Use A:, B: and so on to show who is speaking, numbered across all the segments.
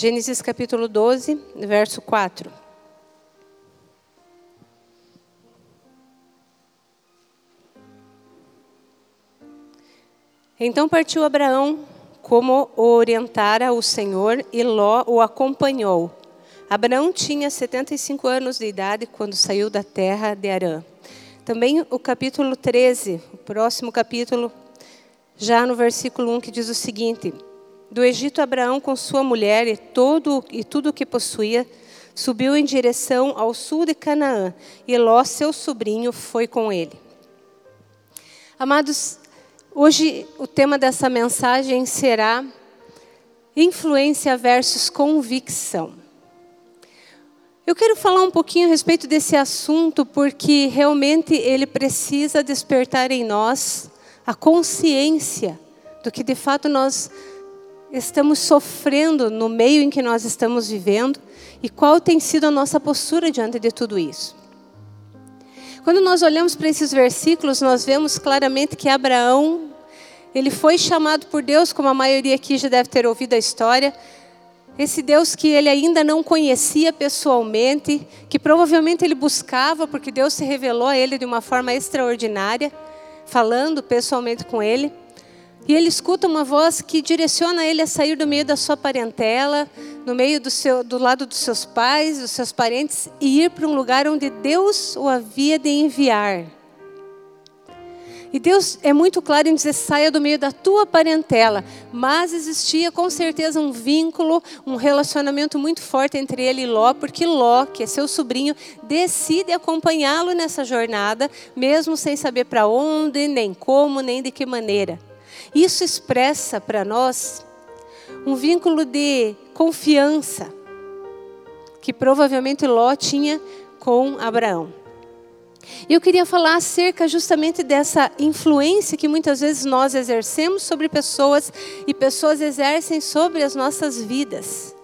A: Gênesis capítulo 12, verso 4. Então partiu Abraão como o orientara o Senhor e Ló o acompanhou. Abraão tinha 75 anos de idade quando saiu da terra de Arã. Também o capítulo 13, o próximo capítulo, já no versículo 1, que diz o seguinte: Do Egito, Abraão, com sua mulher e, todo, e tudo o que possuía, subiu em direção ao sul de Canaã, e Ló, seu sobrinho, foi com ele. Amados, hoje o tema dessa mensagem será influência versus convicção. Eu quero falar um pouquinho a respeito desse assunto, porque realmente ele precisa despertar em nós a consciência do que de fato nós estamos sofrendo no meio em que nós estamos vivendo e qual tem sido a nossa postura diante de tudo isso. Quando nós olhamos para esses versículos, nós vemos claramente que Abraão, ele foi chamado por Deus, como a maioria aqui já deve ter ouvido a história, esse Deus que ele ainda não conhecia pessoalmente, que provavelmente ele buscava, porque Deus se revelou a ele de uma forma extraordinária, falando pessoalmente com ele. E ele escuta uma voz que direciona ele a sair do meio da sua parentela, no meio do, seu, do lado dos seus pais, dos seus parentes, e ir para um lugar onde Deus o havia de enviar. E Deus é muito claro em dizer: saia do meio da tua parentela. Mas existia com certeza um vínculo, um relacionamento muito forte entre ele e Ló, porque Ló, que é seu sobrinho, decide acompanhá-lo nessa jornada, mesmo sem saber para onde, nem como, nem de que maneira. Isso expressa para nós um vínculo de confiança que provavelmente Ló tinha com Abraão. Eu queria falar acerca justamente dessa influência que muitas vezes nós exercemos sobre pessoas e pessoas exercem sobre as nossas vidas.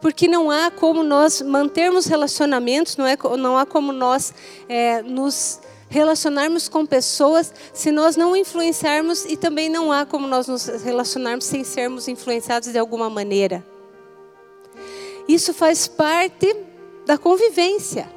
A: Porque não há como nós mantermos relacionamentos, não, é, não há como nós é, nos relacionarmos com pessoas se nós não influenciarmos e também não há como nós nos relacionarmos sem sermos influenciados de alguma maneira. Isso faz parte da convivência.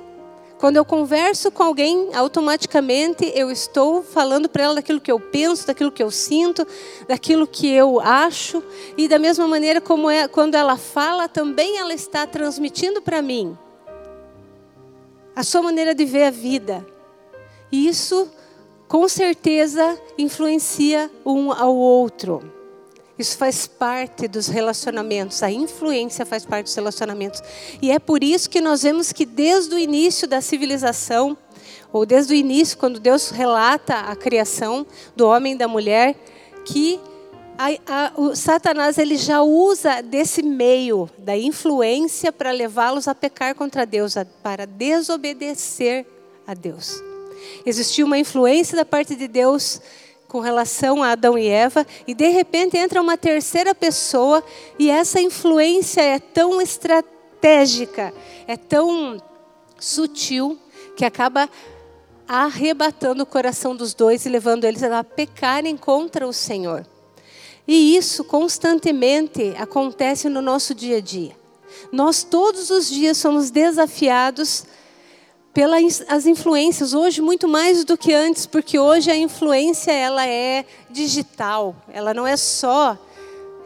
A: Quando eu converso com alguém, automaticamente eu estou falando para ela daquilo que eu penso, daquilo que eu sinto, daquilo que eu acho, e da mesma maneira como é, quando ela fala, também ela está transmitindo para mim a sua maneira de ver a vida. Isso, com certeza, influencia um ao outro. Isso faz parte dos relacionamentos, a influência faz parte dos relacionamentos. E é por isso que nós vemos que desde o início da civilização, ou desde o início, quando Deus relata a criação do homem e da mulher, que a, a, o Satanás ele já usa desse meio da influência para levá-los a pecar contra Deus, a, para desobedecer a Deus. Existia uma influência da parte de Deus com relação a Adão e Eva, e de repente entra uma terceira pessoa, e essa influência é tão estratégica, é tão sutil, que acaba arrebatando o coração dos dois e levando eles a pecarem contra o Senhor. E isso constantemente acontece no nosso dia a dia. Nós todos os dias somos desafiados pelas influências hoje muito mais do que antes, porque hoje a influência ela é digital, ela não é só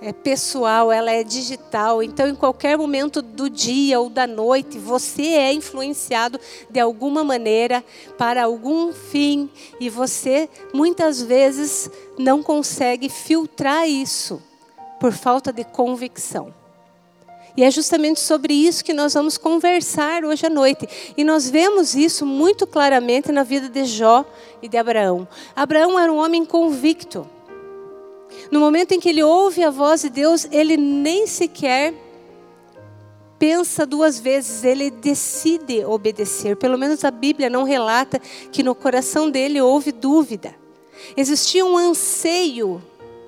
A: é pessoal, ela é digital. Então, em qualquer momento do dia ou da noite, você é influenciado de alguma maneira para algum fim e você muitas vezes não consegue filtrar isso por falta de convicção. E é justamente sobre isso que nós vamos conversar hoje à noite. E nós vemos isso muito claramente na vida de Jó e de Abraão. Abraão era um homem convicto. No momento em que ele ouve a voz de Deus, ele nem sequer pensa duas vezes, ele decide obedecer. Pelo menos a Bíblia não relata que no coração dele houve dúvida. Existia um anseio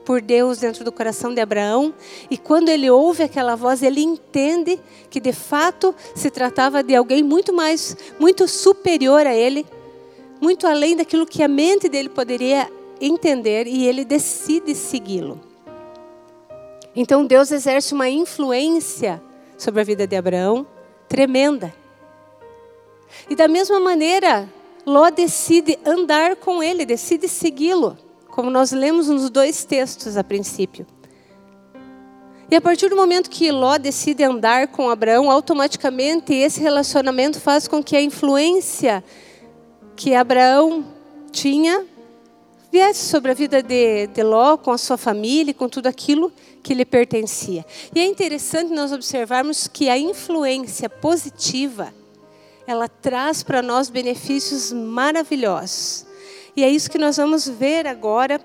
A: por Deus dentro do coração de Abraão, e quando ele ouve aquela voz, ele entende que de fato se tratava de alguém muito mais, muito superior a ele, muito além daquilo que a mente dele poderia entender, e ele decide segui-lo. Então Deus exerce uma influência sobre a vida de Abraão tremenda. E da mesma maneira, Ló decide andar com ele, decide segui-lo, como nós lemos nos dois textos a princípio. E a partir do momento que Ló decide andar com Abraão, automaticamente esse relacionamento faz com que a influência que Abraão tinha viesse sobre a vida de, de Ló, com a sua família, com tudo aquilo que lhe pertencia. E é interessante nós observarmos que a influência positiva, ela traz para nós benefícios maravilhosos. E é isso que nós vamos ver agora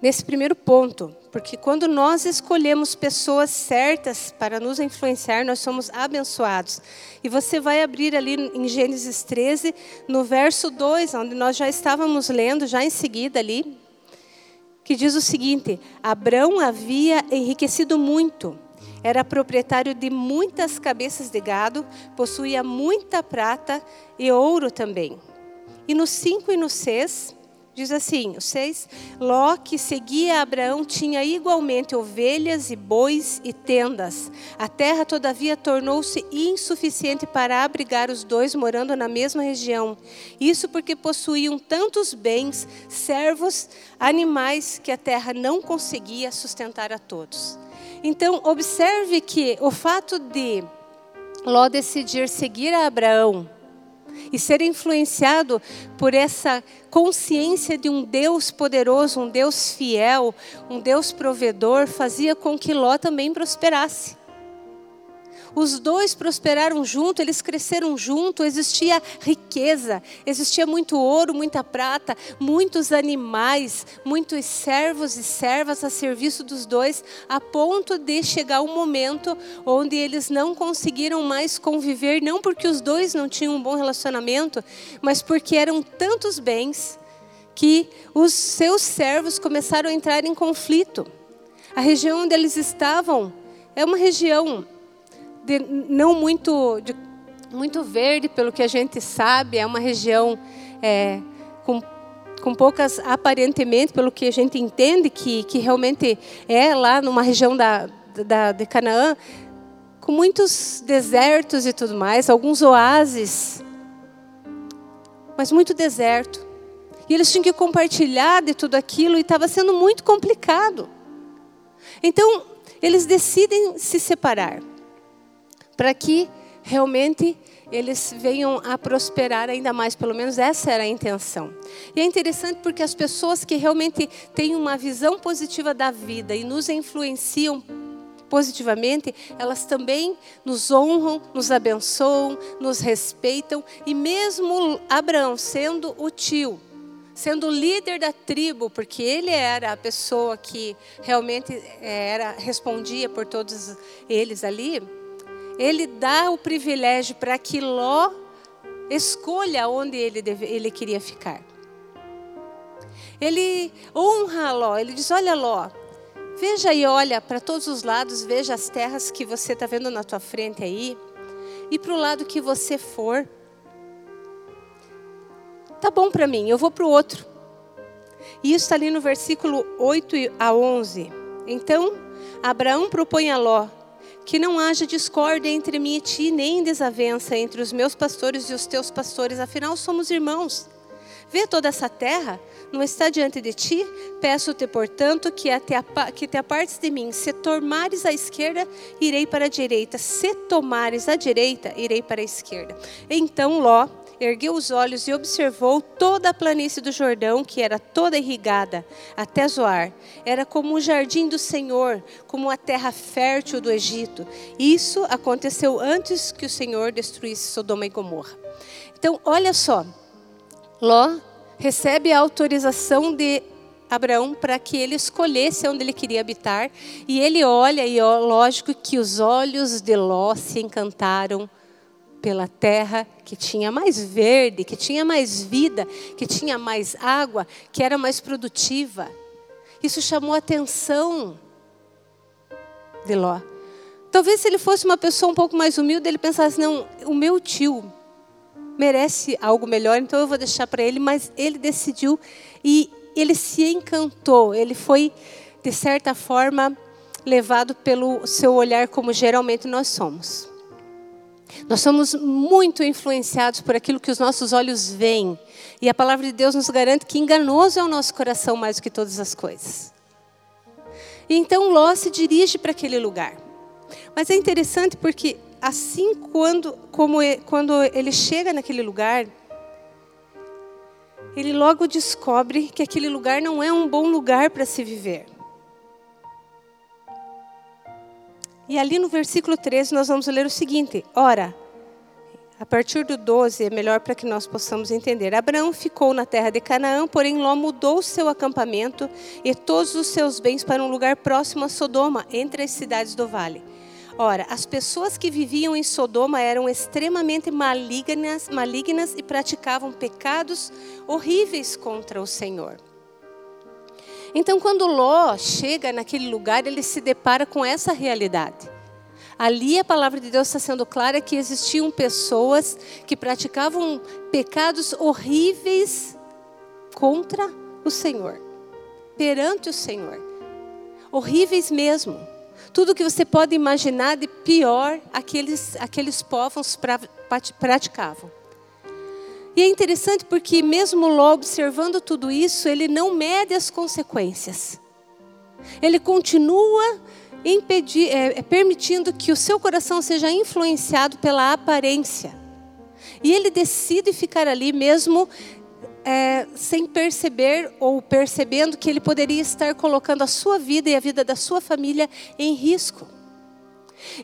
A: nesse primeiro ponto, porque quando nós escolhemos pessoas certas para nos influenciar, nós somos abençoados. E você vai abrir ali em Gênesis 13, no verso 2, onde nós já estávamos lendo, já em seguida ali, que diz o seguinte: Abrão havia enriquecido muito, era proprietário de muitas cabeças de gado, possuía muita prata e ouro também. E no 5 e no 6, Diz assim, o 6, Ló, que seguia Abraão, tinha igualmente ovelhas e bois e tendas. A terra, todavia, tornou-se insuficiente para abrigar os dois morando na mesma região. Isso porque possuíam tantos bens, servos, animais, que a terra não conseguia sustentar a todos. Então, observe que o fato de Ló decidir seguir a Abraão, e ser influenciado por essa consciência de um Deus poderoso, um Deus fiel, um Deus provedor, fazia com que Ló também prosperasse. Os dois prosperaram junto, eles cresceram junto, existia riqueza, existia muito ouro, muita prata, muitos animais, muitos servos e servas a serviço dos dois, a ponto de chegar um momento onde eles não conseguiram mais conviver, não porque os dois não tinham um bom relacionamento, mas porque eram tantos bens que os seus servos começaram a entrar em conflito. A região onde eles estavam é uma região de, não muito, de, muito verde, pelo que a gente sabe, é uma região é, com, com poucas, aparentemente, pelo que a gente entende, que, que realmente é lá numa região da, da, de Canaã, com muitos desertos e tudo mais, alguns oásis, mas muito deserto. E eles tinham que compartilhar de tudo aquilo e estava sendo muito complicado. Então, eles decidem se separar para que realmente eles venham a prosperar ainda mais, pelo menos essa era a intenção. E é interessante porque as pessoas que realmente têm uma visão positiva da vida e nos influenciam positivamente, elas também nos honram, nos abençoam, nos respeitam e mesmo Abraão sendo o tio, sendo o líder da tribo, porque ele era a pessoa que realmente eh, era respondia por todos eles ali, ele dá o privilégio para que Ló escolha onde ele, deve, ele queria ficar. Ele honra Ló, ele diz: Olha, Ló, veja e olha para todos os lados, veja as terras que você está vendo na tua frente aí, e para o lado que você for. Tá bom para mim, eu vou para o outro. E isso está ali no versículo 8 a 11. Então, Abraão propõe a Ló: que não haja discórdia entre mim e ti, nem desavença entre os meus pastores e os teus pastores, afinal somos irmãos. Vê toda essa terra, não está diante de ti? Peço-te, portanto, que, te, que te apartes de mim. Se tomares à esquerda, irei para a direita. Se tomares à direita, irei para a esquerda. Então Ló ergueu os olhos e observou toda a planície do Jordão, que era toda irrigada, até Zoar. Era como o jardim do Senhor, como a terra fértil do Egito. Isso aconteceu antes que o Senhor destruísse Sodoma e Gomorra. Então, olha só, Ló recebe a autorização de Abraão para que ele escolhesse onde ele queria habitar, e ele olha, e ó, lógico que os olhos de Ló se encantaram pela terra que tinha mais verde, que tinha mais vida, que tinha mais água, que era mais produtiva. Isso chamou a atenção de Ló. Talvez se ele fosse uma pessoa um pouco mais humilde, ele pensasse: não, o meu tio merece algo melhor, então eu vou deixar para ele. Mas ele decidiu e ele se encantou. Ele foi, de certa forma, levado pelo seu olhar, como geralmente nós somos. Nós somos muito influenciados por aquilo que os nossos olhos veem. E a palavra de Deus nos garante que enganoso é o nosso coração mais do que todas as coisas. E então Ló se dirige para aquele lugar. Mas é interessante porque assim quando, como quando ele chega naquele lugar, ele logo descobre que aquele lugar não é um bom lugar para se viver. E ali no versículo 13 nós vamos ler o seguinte: Ora, a partir do 12 é melhor para que nós possamos entender. Abraão ficou na terra de Canaã, porém Ló mudou seu acampamento e todos os seus bens para um lugar próximo a Sodoma, entre as cidades do vale. Ora, as pessoas que viviam em Sodoma eram extremamente malignas, malignas e praticavam pecados horríveis contra o Senhor. Então, quando Ló chega naquele lugar, ele se depara com essa realidade. Ali a palavra de Deus está sendo clara que existiam pessoas que praticavam pecados horríveis contra o Senhor, perante o Senhor. Horríveis mesmo. Tudo que você pode imaginar de pior aqueles, aqueles povos praticavam. E é interessante porque, mesmo Ló observando tudo isso, ele não mede as consequências. Ele continua impedir, é, é, permitindo que o seu coração seja influenciado pela aparência. E ele decide ficar ali mesmo é, sem perceber ou percebendo que ele poderia estar colocando a sua vida e a vida da sua família em risco.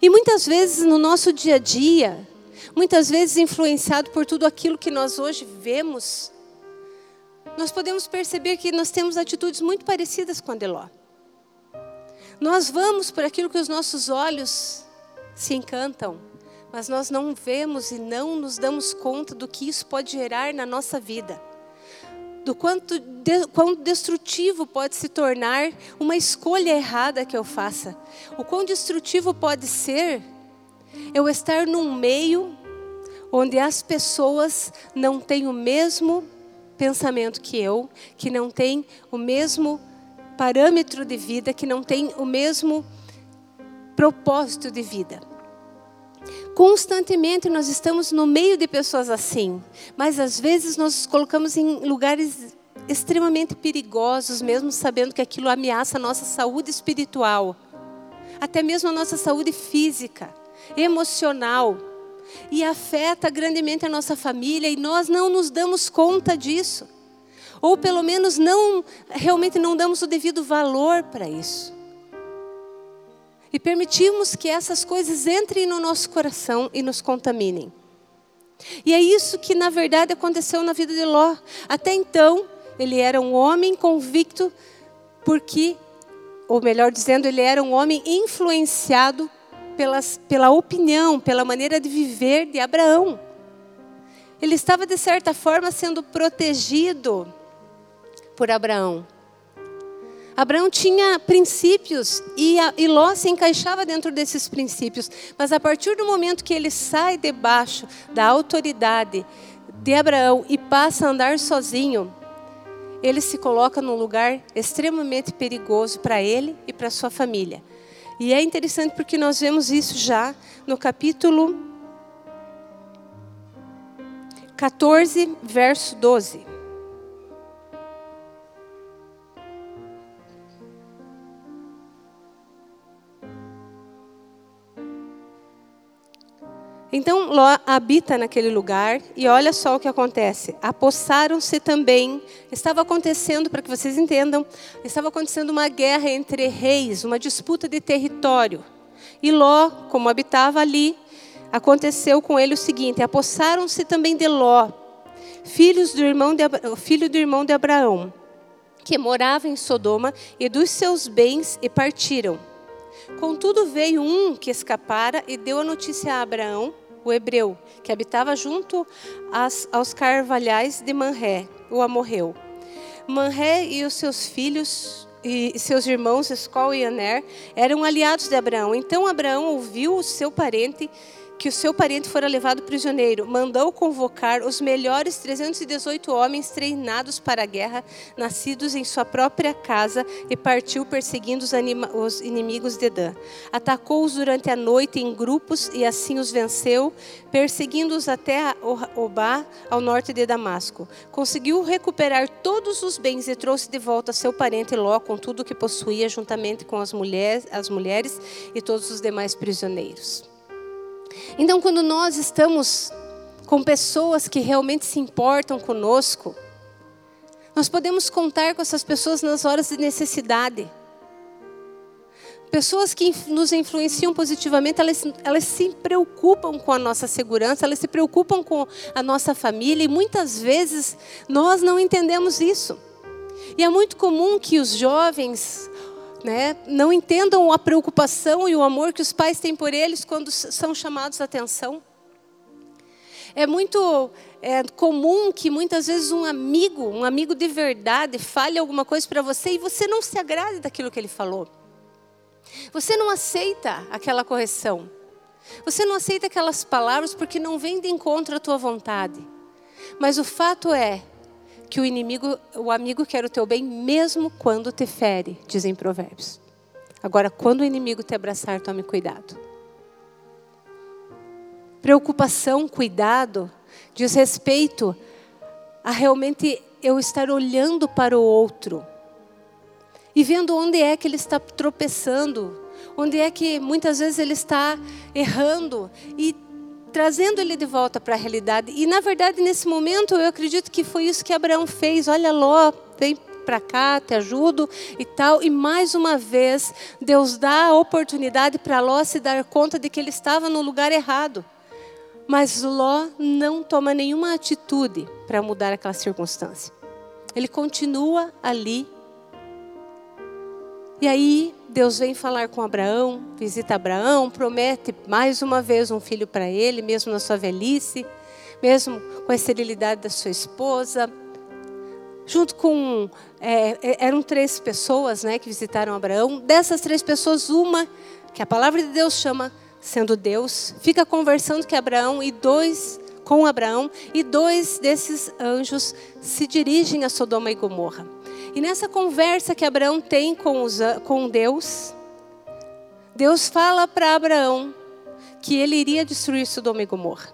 A: E muitas vezes no nosso dia a dia, muitas vezes influenciado por tudo aquilo que nós hoje vemos, nós podemos perceber que nós temos atitudes muito parecidas com a de Ló. Nós vamos por aquilo que os nossos olhos se encantam, mas nós não vemos e não nos damos conta do que isso pode gerar na nossa vida. Do quanto de, quão destrutivo pode se tornar uma escolha errada que eu faça. O quão destrutivo pode ser eu estar num meio onde as pessoas não têm o mesmo pensamento que eu, que não têm o mesmo parâmetro de vida, que não têm o mesmo propósito de vida. Constantemente nós estamos no meio de pessoas assim, mas às vezes nós nos colocamos em lugares extremamente perigosos, mesmo sabendo que aquilo ameaça a nossa saúde espiritual, até mesmo a nossa saúde física, emocional e afeta grandemente a nossa família e nós não nos damos conta disso. Ou pelo menos não realmente não damos o devido valor para isso. E permitimos que essas coisas entrem no nosso coração e nos contaminem. E é isso que na verdade aconteceu na vida de Ló. Até então, ele era um homem convicto porque ou melhor dizendo, ele era um homem influenciado pelas, pela opinião, pela maneira de viver de Abraão. Ele estava, de certa forma, sendo protegido por Abraão. Abraão tinha princípios e, a, e Ló se encaixava dentro desses princípios, mas a partir do momento que ele sai debaixo da autoridade de Abraão e passa a andar sozinho, ele se coloca num lugar extremamente perigoso para ele e para sua família. E é interessante porque nós vemos isso já no capítulo 14, verso 12. Então Ló habita naquele lugar e olha só o que acontece. Apossaram-se também, estava acontecendo, para que vocês entendam, estava acontecendo uma guerra entre reis, uma disputa de território. E Ló, como habitava ali, aconteceu com ele o seguinte: apossaram-se também de Ló, filhos do irmão de, filho do irmão de Abraão, que morava em Sodoma, e dos seus bens e partiram. Contudo, veio um que escapara e deu a notícia a Abraão o hebreu, que habitava junto às, aos carvalhais de Manré, o amorreu. Manré e os seus filhos e seus irmãos Escol e Aner eram aliados de Abraão. Então Abraão ouviu o seu parente que o seu parente fora levado prisioneiro, mandou convocar os melhores 318 homens treinados para a guerra, nascidos em sua própria casa, e partiu perseguindo os, os inimigos de Dan. Atacou-os durante a noite em grupos e assim os venceu, perseguindo-os até Obá, ao norte de Damasco. Conseguiu recuperar todos os bens e trouxe de volta seu parente Ló com tudo o que possuía, juntamente com as as mulheres e todos os demais prisioneiros. Então, quando nós estamos com pessoas que realmente se importam conosco, nós podemos contar com essas pessoas nas horas de necessidade. Pessoas que nos influenciam positivamente, elas, elas se preocupam com a nossa segurança, elas se preocupam com a nossa família e muitas vezes nós não entendemos isso. E é muito comum que os jovens né, não entendam a preocupação e o amor que os pais têm por eles quando são chamados a atenção. É muito é, comum que muitas vezes um amigo, um amigo de verdade, fale alguma coisa para você e você não se agrade daquilo que ele falou. Você não aceita aquela correção. Você não aceita aquelas palavras porque não vem de encontro à tua vontade. Mas o fato é que o inimigo, o amigo quer o teu bem mesmo quando te fere, dizem provérbios. Agora, quando o inimigo te abraçar, tome cuidado. Preocupação, cuidado, diz respeito a realmente eu estar olhando para o outro e vendo onde é que ele está tropeçando, onde é que muitas vezes ele está errando e trazendo ele de volta para a realidade. E na verdade, nesse momento, eu acredito que foi isso que Abraão fez. Olha, Ló, vem para cá, te ajudo e tal. E mais uma vez, Deus dá a oportunidade para Ló se dar conta de que ele estava no lugar errado. Mas Ló não toma nenhuma atitude para mudar aquela circunstância. Ele continua ali. E aí Deus vem falar com Abraão, visita Abraão, promete mais uma vez um filho para ele, mesmo na sua velhice, mesmo com a esterilidade da sua esposa. Junto com. É, é, eram três pessoas né, que visitaram Abraão. Dessas três pessoas, uma, que a palavra de Deus chama sendo Deus, fica conversando com Abraão e dois com Abraão e dois desses anjos se dirigem a Sodoma e Gomorra. E nessa conversa que Abraão tem com, os, com Deus, Deus fala para Abraão que ele iria destruir Sodoma e Gomorra.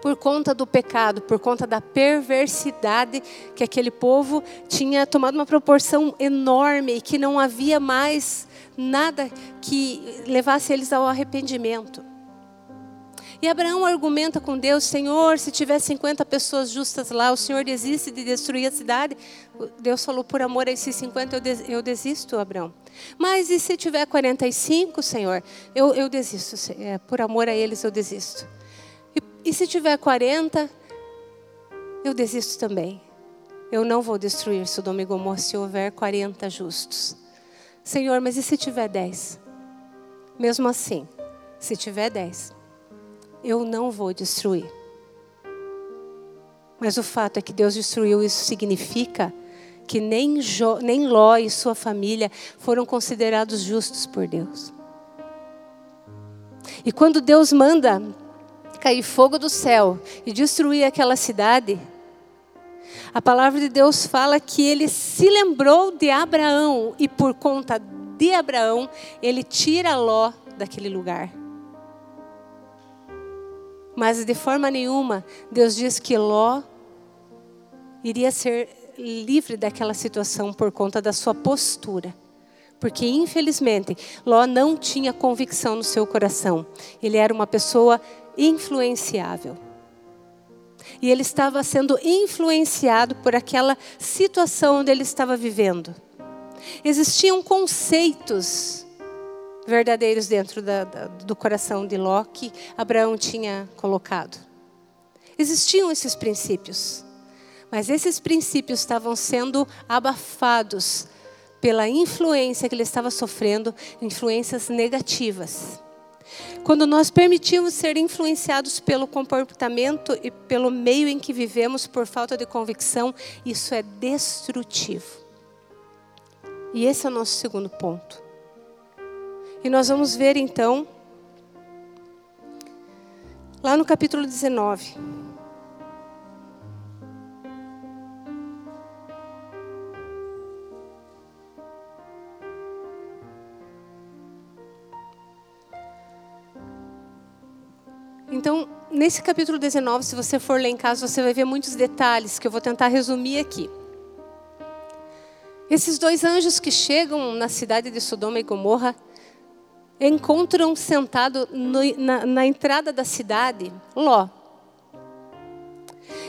A: Por conta do pecado, por conta da perversidade que aquele povo tinha tomado uma proporção enorme e que não havia mais nada que levasse eles ao arrependimento. E Abraão argumenta com Deus: Senhor, se tiver 50 pessoas justas lá, o Senhor desiste de destruir a cidade? Deus falou: Por amor a esses 50 eu desisto, Abraão. Mas e se tiver 45, Senhor? Eu, eu desisto. É, por amor a eles eu desisto. E, e se tiver 40, eu desisto também. Eu não vou destruir Sodoma e Gomorra se houver 40 justos. Senhor, mas e se tiver 10? Mesmo assim, se tiver 10, eu não vou destruir. Mas o fato é que Deus destruiu, isso significa que nem, nem Ló e sua família foram considerados justos por Deus. E quando Deus manda cair fogo do céu e destruir aquela cidade, a palavra de Deus fala que ele se lembrou de Abraão e por conta de Abraão, ele tira Ló daquele lugar. Mas de forma nenhuma, Deus diz que Ló iria ser livre daquela situação por conta da sua postura. Porque, infelizmente, Ló não tinha convicção no seu coração. Ele era uma pessoa influenciável. E ele estava sendo influenciado por aquela situação onde ele estava vivendo. Existiam conceitos verdadeiros dentro da, da, do coração de Ló que Abraão tinha colocado. Existiam esses princípios, mas esses princípios estavam sendo abafados pela influência que ele estava sofrendo, influências negativas. Quando nós permitimos ser influenciados pelo comportamento e pelo meio em que vivemos por falta de convicção, isso é destrutivo. E esse é o nosso segundo ponto. E nós vamos ver então lá no capítulo 19. Então, nesse capítulo 19, se você for ler em casa, você vai ver muitos detalhes que eu vou tentar resumir aqui. Esses dois anjos que chegam na cidade de Sodoma e Gomorra encontram sentado no, na, na entrada da cidade Ló.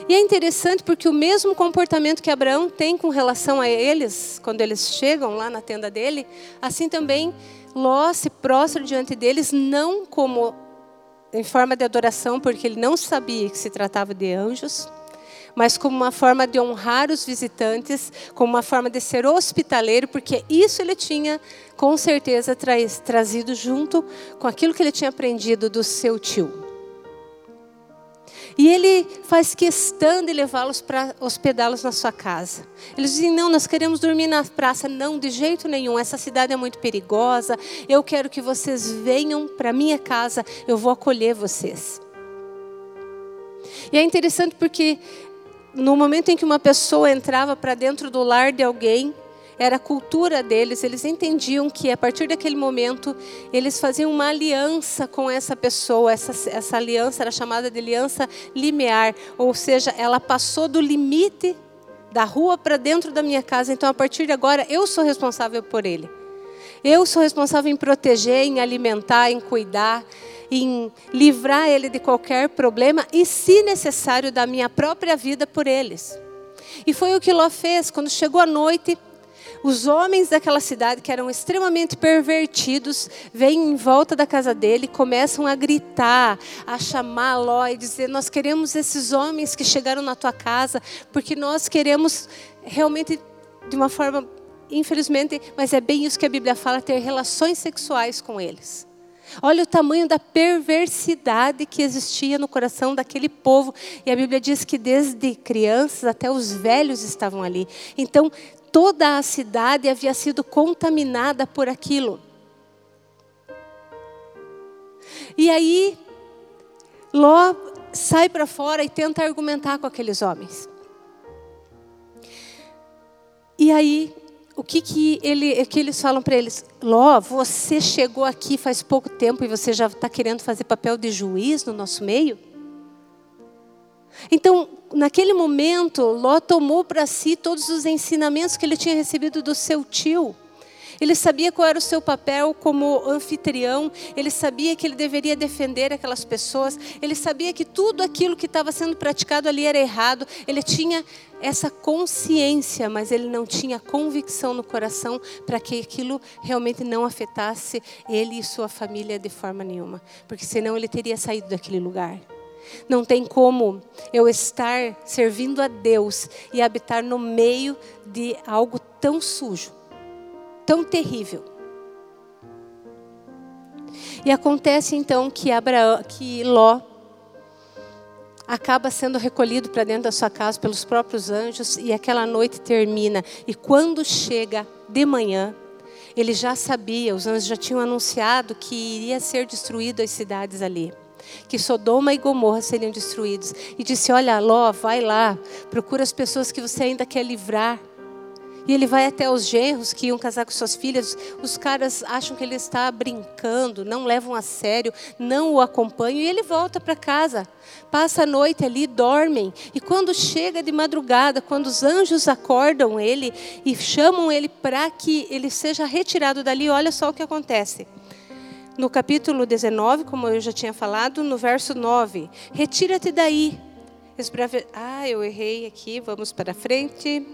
A: E é interessante porque o mesmo comportamento que Abraão tem com relação a eles, quando eles chegam lá na tenda dele, assim também Ló se prostra diante deles, não como em forma de adoração, porque ele não sabia que se tratava de anjos, mas como uma forma de honrar os visitantes, como uma forma de ser hospitaleiro, porque isso ele tinha com certeza tra trazido junto com aquilo que ele tinha aprendido do seu tio. E ele faz questão de levá-los para hospedá-los na sua casa. Eles dizem: Não, nós queremos dormir na praça. Não, de jeito nenhum. Essa cidade é muito perigosa. Eu quero que vocês venham para minha casa. Eu vou acolher vocês. E é interessante porque no momento em que uma pessoa entrava para dentro do lar de alguém, era a cultura deles, eles entendiam que a partir daquele momento eles faziam uma aliança com essa pessoa, essa, essa aliança era chamada de aliança limiar, ou seja, ela passou do limite da rua para dentro da minha casa, então a partir de agora eu sou responsável por ele. Eu sou responsável em proteger, em alimentar, em cuidar em livrar ele de qualquer problema e, se necessário, da minha própria vida por eles. E foi o que Ló fez quando chegou a noite. Os homens daquela cidade, que eram extremamente pervertidos, vêm em volta da casa dele começam a gritar, a chamar Ló e dizer: Nós queremos esses homens que chegaram na tua casa, porque nós queremos realmente, de uma forma, infelizmente, mas é bem isso que a Bíblia fala, ter relações sexuais com eles. Olha o tamanho da perversidade que existia no coração daquele povo. E a Bíblia diz que desde crianças até os velhos estavam ali. Então, toda a cidade havia sido contaminada por aquilo. E aí, Ló sai para fora e tenta argumentar com aqueles homens. E aí, o que, que, ele, que eles falam para eles? Ló, você chegou aqui faz pouco tempo e você já está querendo fazer papel de juiz no nosso meio? Então, naquele momento, Ló tomou para si todos os ensinamentos que ele tinha recebido do seu tio. Ele sabia qual era o seu papel como anfitrião, ele sabia que ele deveria defender aquelas pessoas, ele sabia que tudo aquilo que estava sendo praticado ali era errado, ele tinha essa consciência, mas ele não tinha convicção no coração para que aquilo realmente não afetasse ele e sua família de forma nenhuma, porque senão ele teria saído daquele lugar. Não tem como eu estar servindo a Deus e habitar no meio de algo tão sujo tão terrível. E acontece então que Abraão, que Ló acaba sendo recolhido para dentro da sua casa pelos próprios anjos e aquela noite termina. E quando chega de manhã, ele já sabia, os anjos já tinham anunciado que iria ser destruído as cidades ali. Que Sodoma e Gomorra seriam destruídos. E disse: Olha, Ló, vai lá, procura as pessoas que você ainda quer livrar. E ele vai até os genros que iam casar com suas filhas. Os caras acham que ele está brincando, não levam a sério, não o acompanham. E ele volta para casa. Passa a noite ali, dormem. E quando chega de madrugada, quando os anjos acordam ele e chamam ele para que ele seja retirado dali, olha só o que acontece. No capítulo 19, como eu já tinha falado, no verso 9: Retira-te daí. Ah, eu errei aqui, vamos para frente.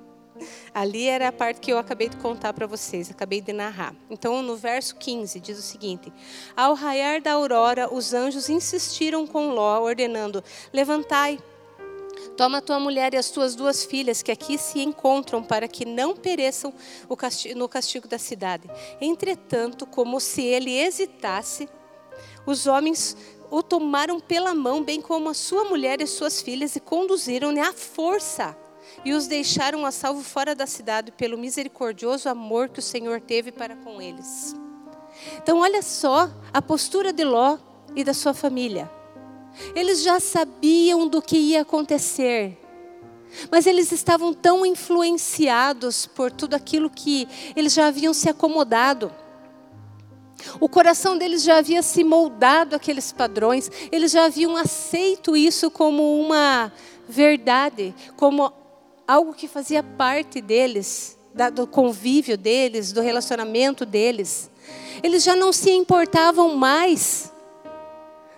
A: Ali era a parte que eu acabei de contar para vocês, acabei de narrar. Então, no verso 15, diz o seguinte: Ao raiar da aurora, os anjos insistiram com Ló, ordenando: Levantai, toma tua mulher e as tuas duas filhas, que aqui se encontram, para que não pereçam no castigo da cidade. Entretanto, como se ele hesitasse, os homens o tomaram pela mão, bem como a sua mulher e suas filhas, e conduziram-ne à força e os deixaram a salvo fora da cidade pelo misericordioso amor que o Senhor teve para com eles. Então, olha só a postura de Ló e da sua família. Eles já sabiam do que ia acontecer. Mas eles estavam tão influenciados por tudo aquilo que eles já haviam se acomodado. O coração deles já havia se moldado àqueles padrões, eles já haviam aceito isso como uma verdade, como algo que fazia parte deles, do convívio deles, do relacionamento deles. Eles já não se importavam mais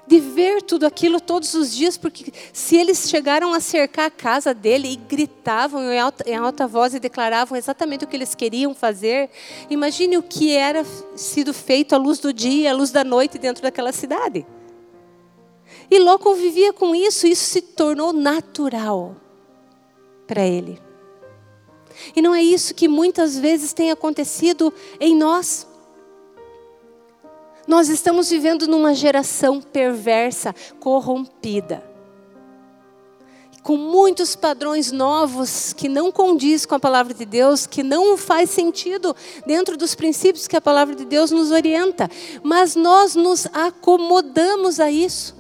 A: de ver tudo aquilo todos os dias, porque se eles chegaram a cercar a casa dele e gritavam em alta, em alta voz e declaravam exatamente o que eles queriam fazer, imagine o que era sido feito à luz do dia, à luz da noite dentro daquela cidade. E Ló convivia com isso, isso se tornou natural para ele. E não é isso que muitas vezes tem acontecido em nós. Nós estamos vivendo numa geração perversa, corrompida. Com muitos padrões novos que não condiz com a palavra de Deus, que não faz sentido dentro dos princípios que a palavra de Deus nos orienta. Mas nós nos acomodamos a isso.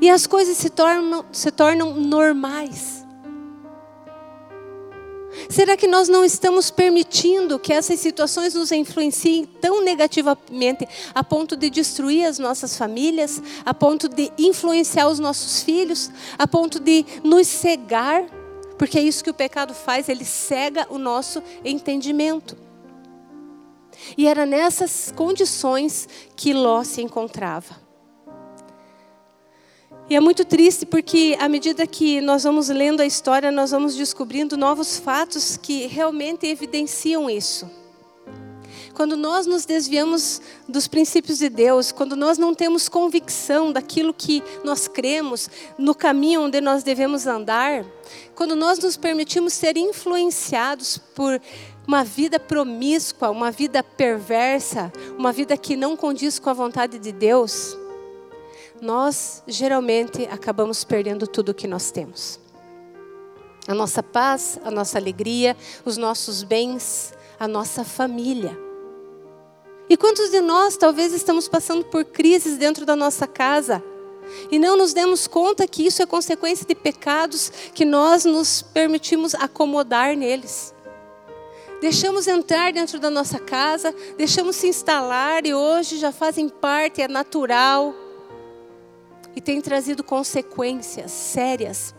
A: E as coisas se tornam, se tornam normais. Será que nós não estamos permitindo que essas situações nos influenciem tão negativamente a ponto de destruir as nossas famílias, a ponto de influenciar os nossos filhos, a ponto de nos cegar? Porque é isso que o pecado faz, ele cega o nosso entendimento. E era nessas condições que Ló se encontrava. E é muito triste porque, à medida que nós vamos lendo a história, nós vamos descobrindo novos fatos que realmente evidenciam isso. Quando nós nos desviamos dos princípios de Deus, quando nós não temos convicção daquilo que nós cremos, no caminho onde nós devemos andar, quando nós nos permitimos ser influenciados por uma vida promíscua, uma vida perversa, uma vida que não condiz com a vontade de Deus, nós geralmente acabamos perdendo tudo o que nós temos. A nossa paz, a nossa alegria, os nossos bens, a nossa família. E quantos de nós talvez estamos passando por crises dentro da nossa casa e não nos demos conta que isso é consequência de pecados que nós nos permitimos acomodar neles? Deixamos entrar dentro da nossa casa, deixamos se instalar e hoje já fazem parte, é natural e tem trazido consequências sérias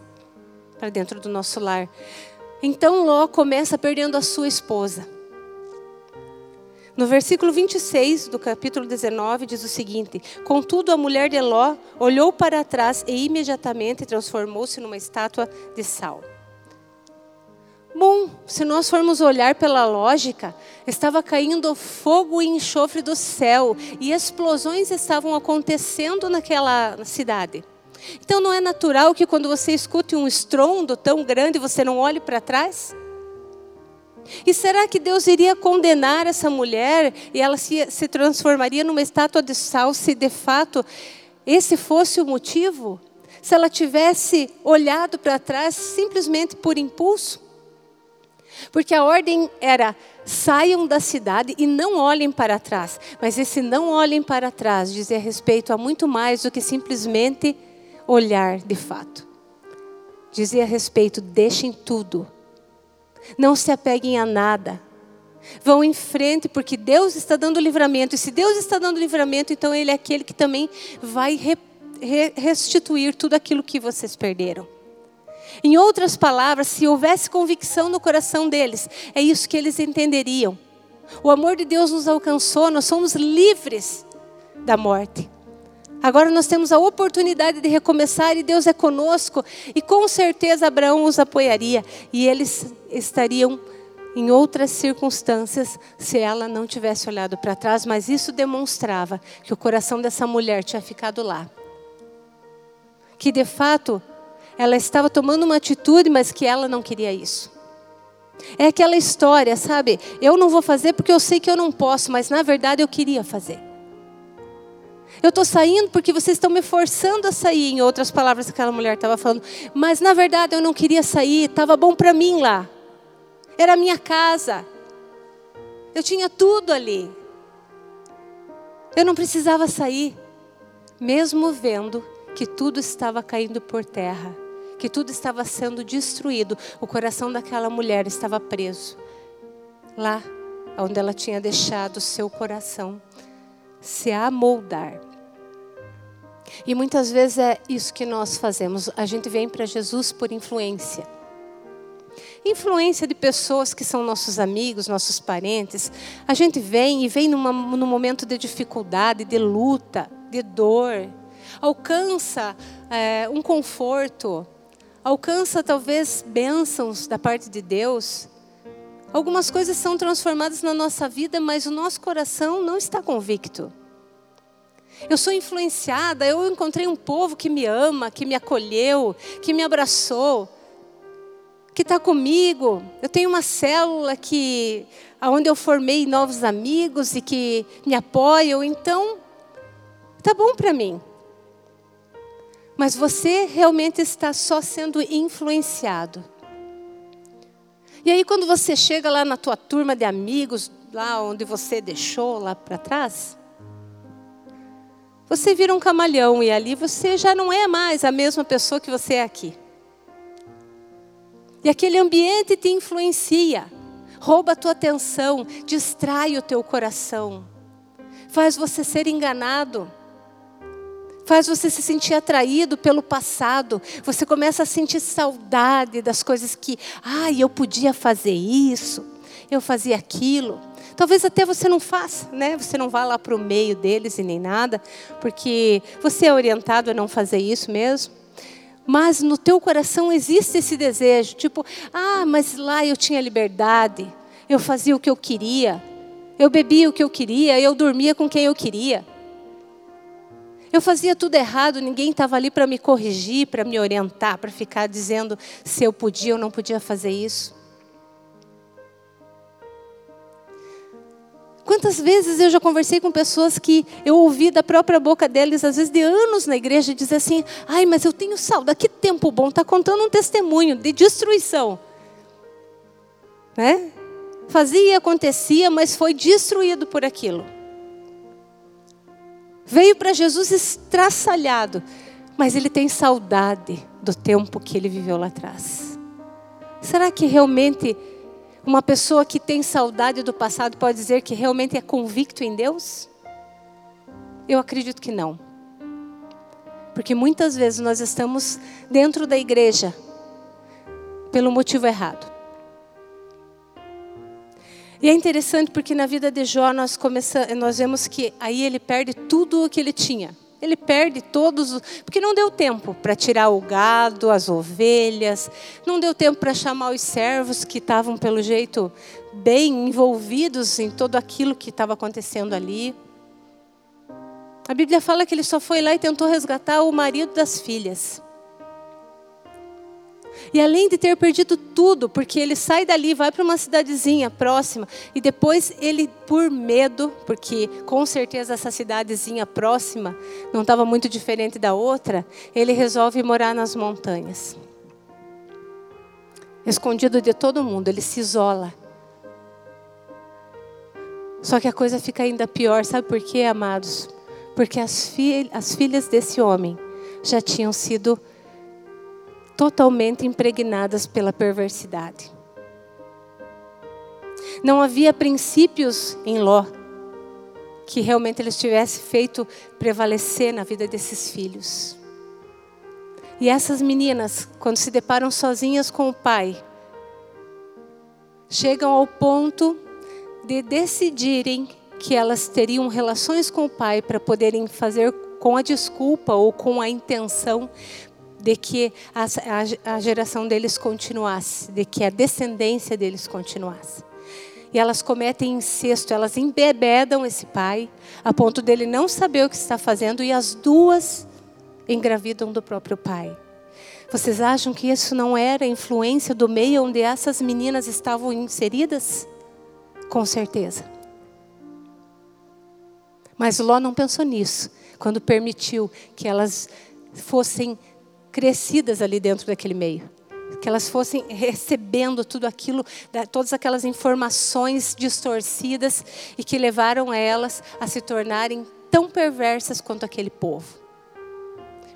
A: para dentro do nosso lar. Então Ló começa perdendo a sua esposa. No versículo 26 do capítulo 19 diz o seguinte: Contudo, a mulher de Ló olhou para trás e imediatamente transformou-se numa estátua de sal. Bom, se nós formos olhar pela lógica, estava caindo fogo e enxofre do céu e explosões estavam acontecendo naquela cidade. Então não é natural que quando você escute um estrondo tão grande você não olhe para trás? E será que Deus iria condenar essa mulher e ela se, se transformaria numa estátua de sal se de fato esse fosse o motivo? Se ela tivesse olhado para trás simplesmente por impulso? Porque a ordem era: saiam da cidade e não olhem para trás. Mas esse não olhem para trás dizia respeito a muito mais do que simplesmente olhar de fato. Dizia respeito: deixem tudo. Não se apeguem a nada. Vão em frente, porque Deus está dando livramento. E se Deus está dando livramento, então Ele é aquele que também vai restituir tudo aquilo que vocês perderam. Em outras palavras, se houvesse convicção no coração deles, é isso que eles entenderiam. O amor de Deus nos alcançou, nós somos livres da morte. Agora nós temos a oportunidade de recomeçar e Deus é conosco. E com certeza Abraão os apoiaria. E eles estariam em outras circunstâncias se ela não tivesse olhado para trás. Mas isso demonstrava que o coração dessa mulher tinha ficado lá. Que de fato ela estava tomando uma atitude, mas que ela não queria isso. É aquela história, sabe? Eu não vou fazer porque eu sei que eu não posso, mas na verdade eu queria fazer. Eu estou saindo porque vocês estão me forçando a sair, em outras palavras que aquela mulher estava falando. Mas na verdade eu não queria sair, estava bom para mim lá. Era a minha casa. Eu tinha tudo ali. Eu não precisava sair, mesmo vendo que tudo estava caindo por terra, que tudo estava sendo destruído. O coração daquela mulher estava preso lá onde ela tinha deixado o seu coração se amoldar. E muitas vezes é isso que nós fazemos. A gente vem para Jesus por influência. Influência de pessoas que são nossos amigos, nossos parentes. A gente vem e vem numa, num momento de dificuldade, de luta, de dor. Alcança é, um conforto, alcança talvez bênçãos da parte de Deus. Algumas coisas são transformadas na nossa vida, mas o nosso coração não está convicto. Eu sou influenciada, eu encontrei um povo que me ama, que me acolheu, que me abraçou, que está comigo. Eu tenho uma célula que, onde eu formei novos amigos e que me apoiam. Então, tá bom para mim. Mas você realmente está só sendo influenciado. E aí quando você chega lá na tua turma de amigos, lá onde você deixou lá para trás, você vira um camalhão e ali você já não é mais a mesma pessoa que você é aqui. E aquele ambiente te influencia, rouba a tua atenção, distrai o teu coração, faz você ser enganado faz você se sentir atraído pelo passado. Você começa a sentir saudade das coisas que, ai, eu podia fazer isso, eu fazia aquilo. Talvez até você não faça, né? Você não vá lá para o meio deles e nem nada, porque você é orientado a não fazer isso mesmo. Mas no teu coração existe esse desejo, tipo, ah, mas lá eu tinha liberdade, eu fazia o que eu queria, eu bebia o que eu queria, eu dormia com quem eu queria. Eu fazia tudo errado, ninguém estava ali para me corrigir, para me orientar, para ficar dizendo se eu podia ou não podia fazer isso. Quantas vezes eu já conversei com pessoas que eu ouvi da própria boca deles, às vezes de anos na igreja, dizer assim: ai, mas eu tenho saudade, que tempo bom, está contando um testemunho de destruição. Né? Fazia, acontecia, mas foi destruído por aquilo. Veio para Jesus estraçalhado, mas ele tem saudade do tempo que ele viveu lá atrás. Será que realmente uma pessoa que tem saudade do passado pode dizer que realmente é convicto em Deus? Eu acredito que não. Porque muitas vezes nós estamos dentro da igreja pelo motivo errado. E é interessante porque na vida de Jó nós, começamos, nós vemos que aí ele perde tudo o que ele tinha. Ele perde todos, porque não deu tempo para tirar o gado, as ovelhas, não deu tempo para chamar os servos que estavam, pelo jeito, bem envolvidos em tudo aquilo que estava acontecendo ali. A Bíblia fala que ele só foi lá e tentou resgatar o marido das filhas. E além de ter perdido tudo, porque ele sai dali, vai para uma cidadezinha próxima, e depois ele, por medo, porque com certeza essa cidadezinha próxima não estava muito diferente da outra, ele resolve morar nas montanhas. Escondido de todo mundo, ele se isola. Só que a coisa fica ainda pior, sabe por quê, amados? Porque as, fi as filhas desse homem já tinham sido totalmente impregnadas pela perversidade. Não havia princípios em Ló que realmente eles tivessem feito prevalecer na vida desses filhos. E essas meninas, quando se deparam sozinhas com o pai, chegam ao ponto de decidirem que elas teriam relações com o pai para poderem fazer com a desculpa ou com a intenção de que a, a, a geração deles continuasse, de que a descendência deles continuasse. E elas cometem incesto, elas embebedam esse pai, a ponto dele não saber o que está fazendo, e as duas engravidam do próprio pai. Vocês acham que isso não era influência do meio onde essas meninas estavam inseridas? Com certeza. Mas Ló não pensou nisso quando permitiu que elas fossem crescidas ali dentro daquele meio. Que elas fossem recebendo tudo aquilo, todas aquelas informações distorcidas e que levaram elas a se tornarem tão perversas quanto aquele povo.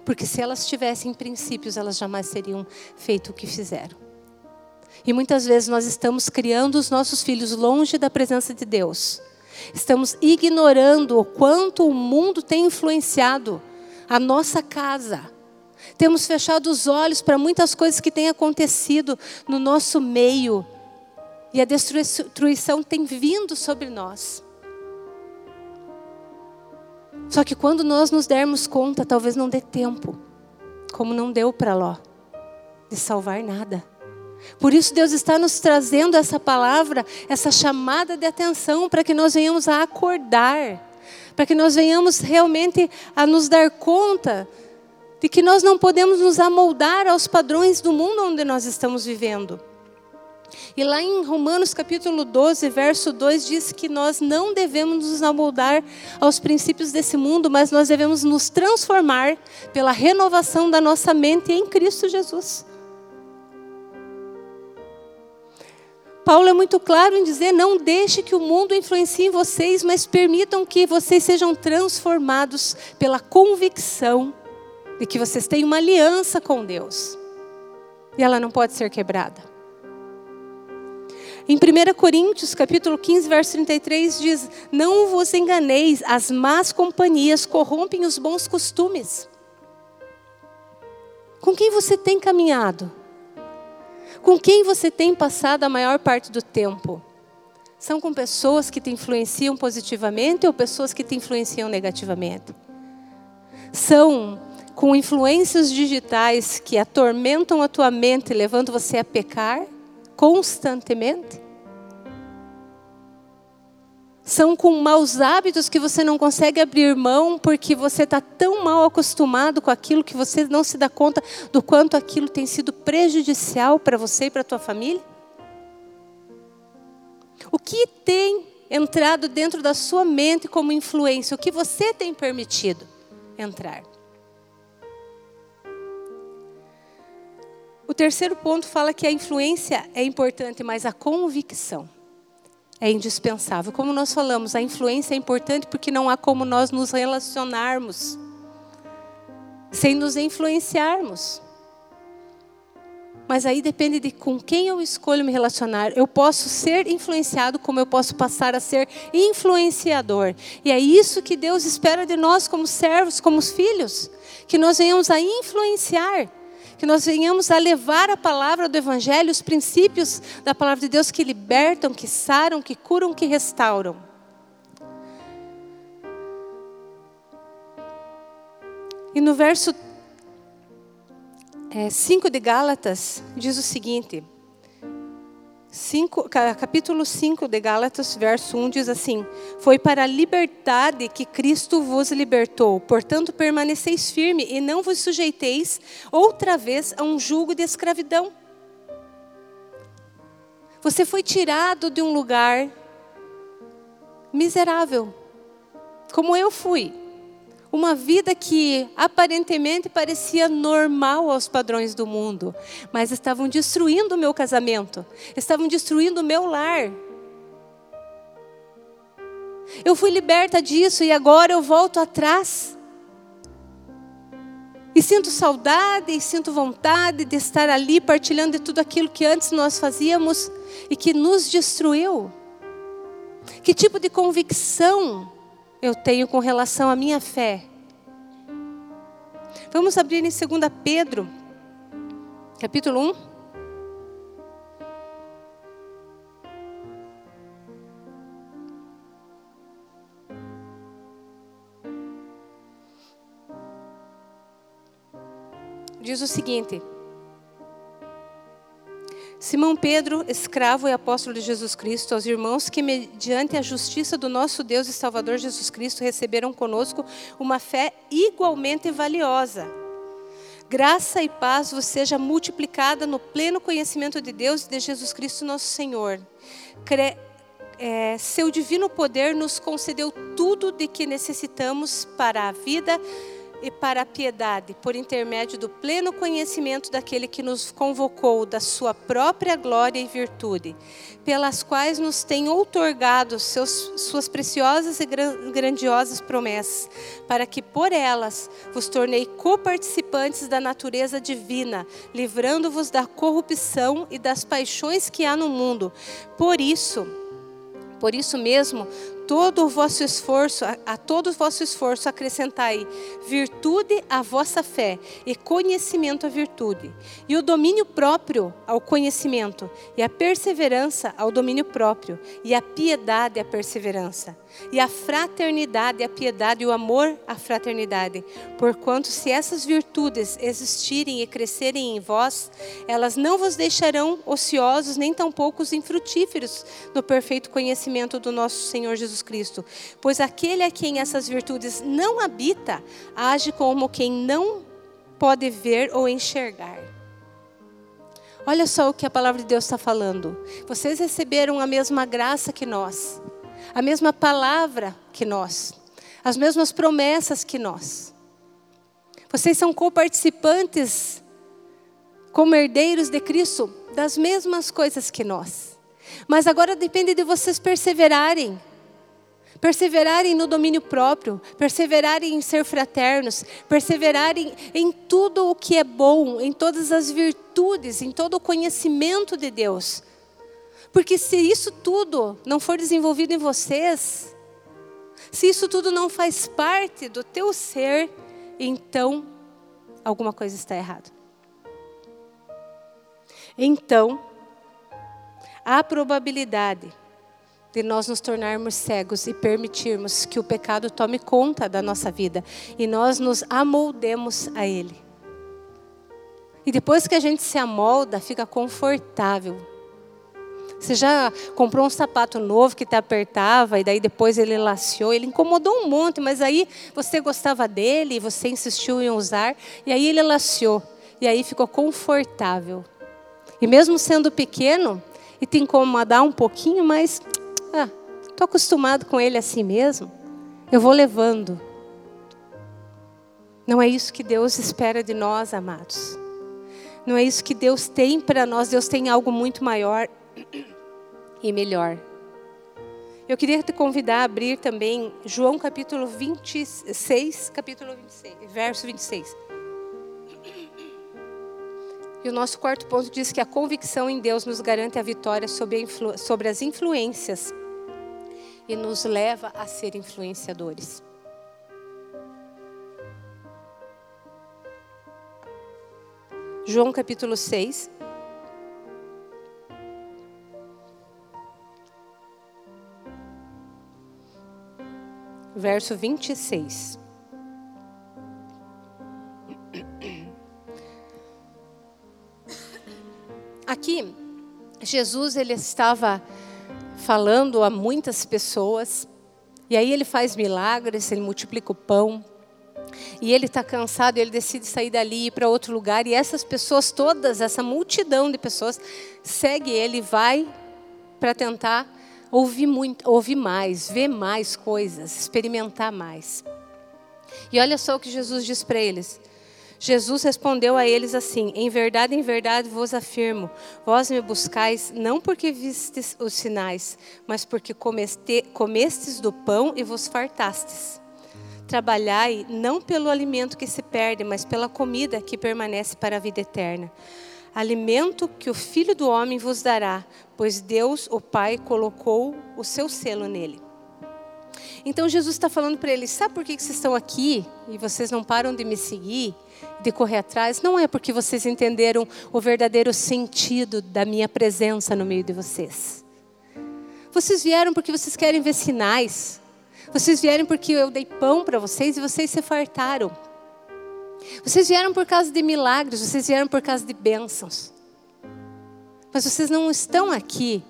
A: Porque se elas tivessem princípios, elas jamais teriam feito o que fizeram. E muitas vezes nós estamos criando os nossos filhos longe da presença de Deus. Estamos ignorando o quanto o mundo tem influenciado a nossa casa. Temos fechado os olhos para muitas coisas que têm acontecido no nosso meio. E a destruição tem vindo sobre nós. Só que quando nós nos dermos conta, talvez não dê tempo, como não deu para Ló, de salvar nada. Por isso Deus está nos trazendo essa palavra, essa chamada de atenção para que nós venhamos a acordar, para que nós venhamos realmente a nos dar conta de que nós não podemos nos amoldar aos padrões do mundo onde nós estamos vivendo. E lá em Romanos capítulo 12, verso 2 diz que nós não devemos nos amoldar aos princípios desse mundo, mas nós devemos nos transformar pela renovação da nossa mente em Cristo Jesus. Paulo é muito claro em dizer: não deixe que o mundo influencie vocês, mas permitam que vocês sejam transformados pela convicção de que vocês têm uma aliança com Deus. E ela não pode ser quebrada. Em 1 Coríntios, capítulo 15, verso 33 diz: "Não vos enganeis, as más companhias corrompem os bons costumes." Com quem você tem caminhado? Com quem você tem passado a maior parte do tempo? São com pessoas que te influenciam positivamente ou pessoas que te influenciam negativamente? São com influências digitais que atormentam a tua mente, levando você a pecar constantemente? São com maus hábitos que você não consegue abrir mão porque você está tão mal acostumado com aquilo que você não se dá conta do quanto aquilo tem sido prejudicial para você e para a tua família? O que tem entrado dentro da sua mente como influência? O que você tem permitido entrar? O terceiro ponto fala que a influência é importante, mas a convicção é indispensável. Como nós falamos, a influência é importante porque não há como nós nos relacionarmos sem nos influenciarmos. Mas aí depende de com quem eu escolho me relacionar. Eu posso ser influenciado, como eu posso passar a ser influenciador. E é isso que Deus espera de nós, como servos, como filhos, que nós venhamos a influenciar que nós venhamos a levar a palavra do Evangelho, os princípios da palavra de Deus que libertam, que saram, que curam, que restauram. E no verso 5 é, de Gálatas, diz o seguinte: 5, capítulo 5 de Gálatas, verso 1 diz assim: Foi para a liberdade que Cristo vos libertou, portanto permaneceis firme e não vos sujeiteis outra vez a um jugo de escravidão. Você foi tirado de um lugar miserável, como eu fui uma vida que aparentemente parecia normal aos padrões do mundo, mas estavam destruindo o meu casamento, estavam destruindo o meu lar. Eu fui liberta disso e agora eu volto atrás. E sinto saudade e sinto vontade de estar ali partilhando de tudo aquilo que antes nós fazíamos e que nos destruiu. Que tipo de convicção eu tenho com relação à minha fé. Vamos abrir em 2 Pedro, capítulo 1. Diz o seguinte: Simão Pedro, escravo e apóstolo de Jesus Cristo, aos irmãos que, mediante a justiça do nosso Deus e Salvador Jesus Cristo, receberam conosco uma fé igualmente valiosa. Graça e paz vos seja multiplicada no pleno conhecimento de Deus e de Jesus Cristo, nosso Senhor. Cre é, seu divino poder nos concedeu tudo de que necessitamos para a vida e para a piedade, por intermédio do pleno conhecimento daquele que nos convocou da sua própria glória e virtude, pelas quais nos tem outorgado seus, suas preciosas e grandiosas promessas, para que por elas vos tornei coparticipantes da natureza divina, livrando-vos da corrupção e das paixões que há no mundo. Por isso, por isso mesmo, todo o vosso esforço, a, a todo o vosso esforço acrescentai virtude à vossa fé e conhecimento à virtude, e o domínio próprio ao conhecimento, e a perseverança ao domínio próprio, e a piedade à perseverança, e a fraternidade à piedade e o amor à fraternidade. Porquanto se essas virtudes existirem e crescerem em vós, elas não vos deixarão ociosos nem tampouco infrutíferos no perfeito conhecimento do nosso Senhor Jesus Cristo. Pois aquele a quem essas virtudes não habita, age como quem não pode ver ou enxergar. Olha só o que a palavra de Deus está falando. Vocês receberam a mesma graça que nós, a mesma palavra que nós, as mesmas promessas que nós. Vocês são coparticipantes, como herdeiros de Cristo, das mesmas coisas que nós. Mas agora depende de vocês perseverarem perseverarem no domínio próprio, perseverarem em ser fraternos, perseverarem em tudo o que é bom, em todas as virtudes, em todo o conhecimento de Deus. Porque se isso tudo não for desenvolvido em vocês, se isso tudo não faz parte do teu ser, então alguma coisa está errada. Então, há probabilidade de nós nos tornarmos cegos e permitirmos que o pecado tome conta da nossa vida e nós nos amoldemos a ele. E depois que a gente se amolda, fica confortável. Você já comprou um sapato novo que te apertava e daí depois ele laciou, ele incomodou um monte, mas aí você gostava dele, você insistiu em usar e aí ele laciou e aí ficou confortável. E mesmo sendo pequeno e te incomodar um pouquinho, mas ah, estou acostumado com ele assim mesmo. Eu vou levando. Não é isso que Deus espera de nós, amados. Não é isso que Deus tem para nós. Deus tem algo muito maior e melhor. Eu queria te convidar a abrir também João capítulo 26, capítulo 26, verso 26. E o nosso quarto ponto diz que a convicção em Deus nos garante a vitória sobre, a sobre as influências e nos leva a ser influenciadores. João capítulo 6. Verso 26. Aqui, Jesus ele estava falando a muitas pessoas. E aí ele faz milagres, ele multiplica o pão. E ele está cansado, ele decide sair dali e ir para outro lugar. E essas pessoas todas, essa multidão de pessoas, segue ele e vai para tentar ouvir, muito, ouvir mais, ver mais coisas, experimentar mais. E olha só o que Jesus diz para eles. Jesus respondeu a eles assim: Em verdade, em verdade vos afirmo, vós me buscais não porque vistes os sinais, mas porque comeste, comestes do pão e vos fartastes. Trabalhai não pelo alimento que se perde, mas pela comida que permanece para a vida eterna. Alimento que o Filho do Homem vos dará, pois Deus, o Pai, colocou o seu selo nele. Então Jesus está falando para eles: sabe por que vocês estão aqui e vocês não param de me seguir? de correr atrás, não é porque vocês entenderam o verdadeiro sentido da minha presença no meio de vocês. Vocês vieram porque vocês querem ver sinais. Vocês vieram porque eu dei pão para vocês e vocês se fartaram. Vocês vieram por causa de milagres, vocês vieram por causa de bênçãos. Mas vocês não estão aqui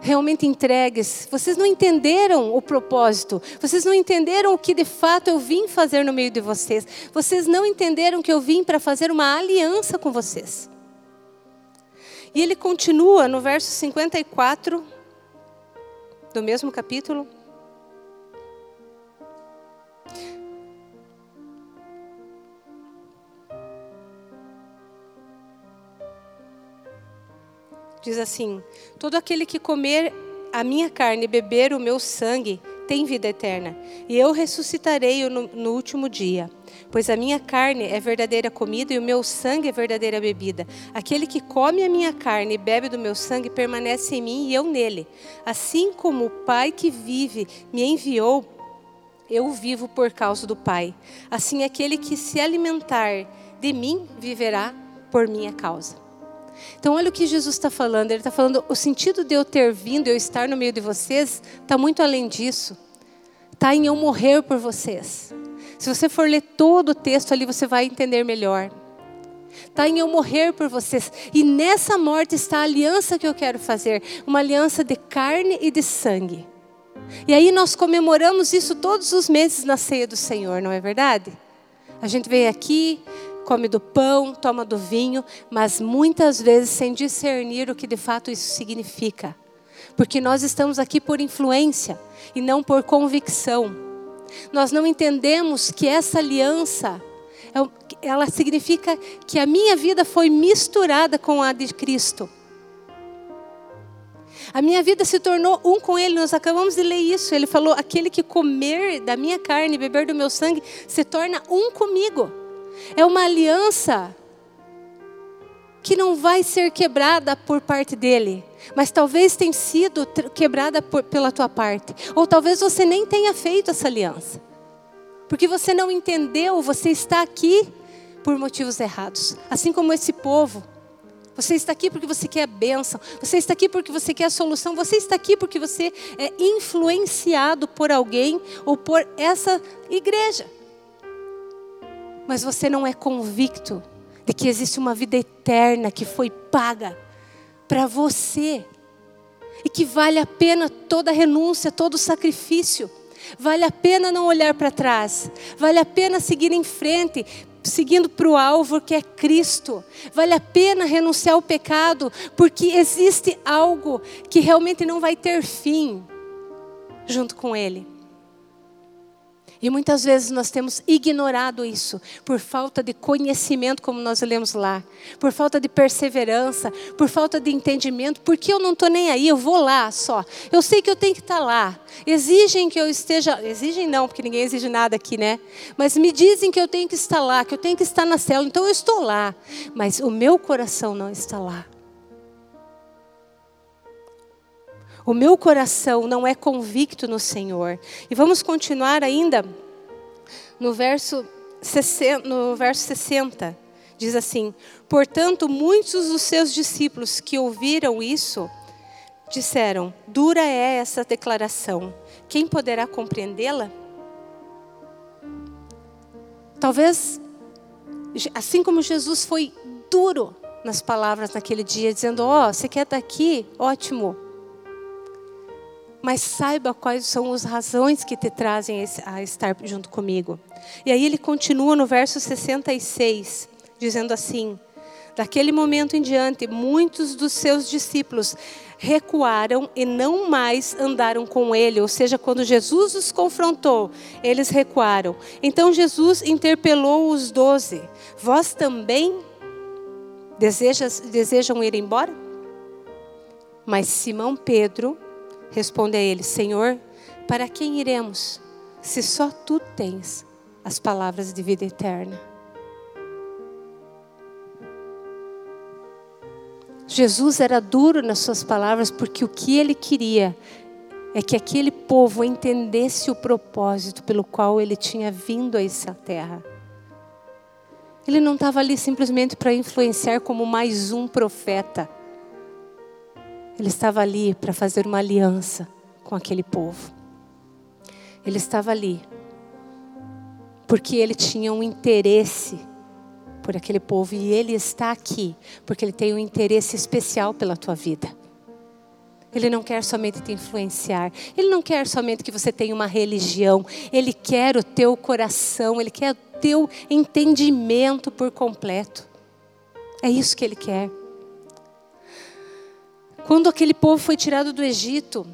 A: realmente entregues. Vocês não entenderam o propósito. Vocês não entenderam o que de fato eu vim fazer no meio de vocês. Vocês não entenderam que eu vim para fazer uma aliança com vocês. E ele continua no verso 54 do mesmo capítulo. Diz assim: Todo aquele que comer a minha carne e beber o meu sangue tem vida eterna, e eu ressuscitarei no, no último dia. Pois a minha carne é verdadeira comida e o meu sangue é verdadeira bebida. Aquele que come a minha carne e bebe do meu sangue permanece em mim e eu nele. Assim como o Pai que vive me enviou, eu vivo por causa do Pai. Assim aquele que se alimentar de mim viverá por minha causa. Então, olha o que Jesus está falando. Ele está falando: o sentido de eu ter vindo, eu estar no meio de vocês, está muito além disso. Está em eu morrer por vocês. Se você for ler todo o texto ali, você vai entender melhor. Está em eu morrer por vocês. E nessa morte está a aliança que eu quero fazer uma aliança de carne e de sangue. E aí nós comemoramos isso todos os meses na ceia do Senhor, não é verdade? A gente vem aqui, come do pão, toma do vinho, mas muitas vezes sem discernir o que de fato isso significa. Porque nós estamos aqui por influência e não por convicção. Nós não entendemos que essa aliança, é ela significa que a minha vida foi misturada com a de Cristo. A minha vida se tornou um com Ele. Nós acabamos de ler isso. Ele falou: aquele que comer da minha carne, beber do meu sangue, se torna um comigo. É uma aliança que não vai ser quebrada por parte dele, mas talvez tenha sido quebrada por, pela tua parte. Ou talvez você nem tenha feito essa aliança. Porque você não entendeu, você está aqui por motivos errados. Assim como esse povo. Você está aqui porque você quer a bênção. Você está aqui porque você quer a solução. Você está aqui porque você é influenciado por alguém ou por essa igreja mas você não é convicto de que existe uma vida eterna que foi paga para você e que vale a pena toda renúncia, todo sacrifício. Vale a pena não olhar para trás, vale a pena seguir em frente, seguindo para o alvo que é Cristo. Vale a pena renunciar ao pecado, porque existe algo que realmente não vai ter fim junto com Ele. E muitas vezes nós temos ignorado isso por falta de conhecimento, como nós lemos lá, por falta de perseverança, por falta de entendimento, porque eu não estou nem aí, eu vou lá só. Eu sei que eu tenho que estar tá lá. Exigem que eu esteja, exigem não, porque ninguém exige nada aqui, né? Mas me dizem que eu tenho que estar lá, que eu tenho que estar na célula, então eu estou lá, mas o meu coração não está lá. O meu coração não é convicto no Senhor. E vamos continuar ainda no verso 60, no verso 60. Diz assim: Portanto, muitos dos seus discípulos que ouviram isso disseram: Dura é essa declaração. Quem poderá compreendê-la? Talvez, assim como Jesus foi duro nas palavras naquele dia, dizendo: Ó, oh, você quer estar aqui? Ótimo mas saiba quais são as razões que te trazem a estar junto comigo. E aí ele continua no verso 66, dizendo assim: Daquele momento em diante, muitos dos seus discípulos recuaram e não mais andaram com ele. Ou seja, quando Jesus os confrontou, eles recuaram. Então Jesus interpelou os doze: Vós também desejas, desejam ir embora? Mas Simão Pedro Responde a ele: Senhor, para quem iremos, se só tu tens as palavras de vida eterna? Jesus era duro nas suas palavras porque o que ele queria é que aquele povo entendesse o propósito pelo qual ele tinha vindo a essa terra. Ele não estava ali simplesmente para influenciar como mais um profeta. Ele estava ali para fazer uma aliança com aquele povo. Ele estava ali porque ele tinha um interesse por aquele povo e ele está aqui porque ele tem um interesse especial pela tua vida. Ele não quer somente te influenciar, ele não quer somente que você tenha uma religião, ele quer o teu coração, ele quer o teu entendimento por completo. É isso que ele quer. Quando aquele povo foi tirado do Egito,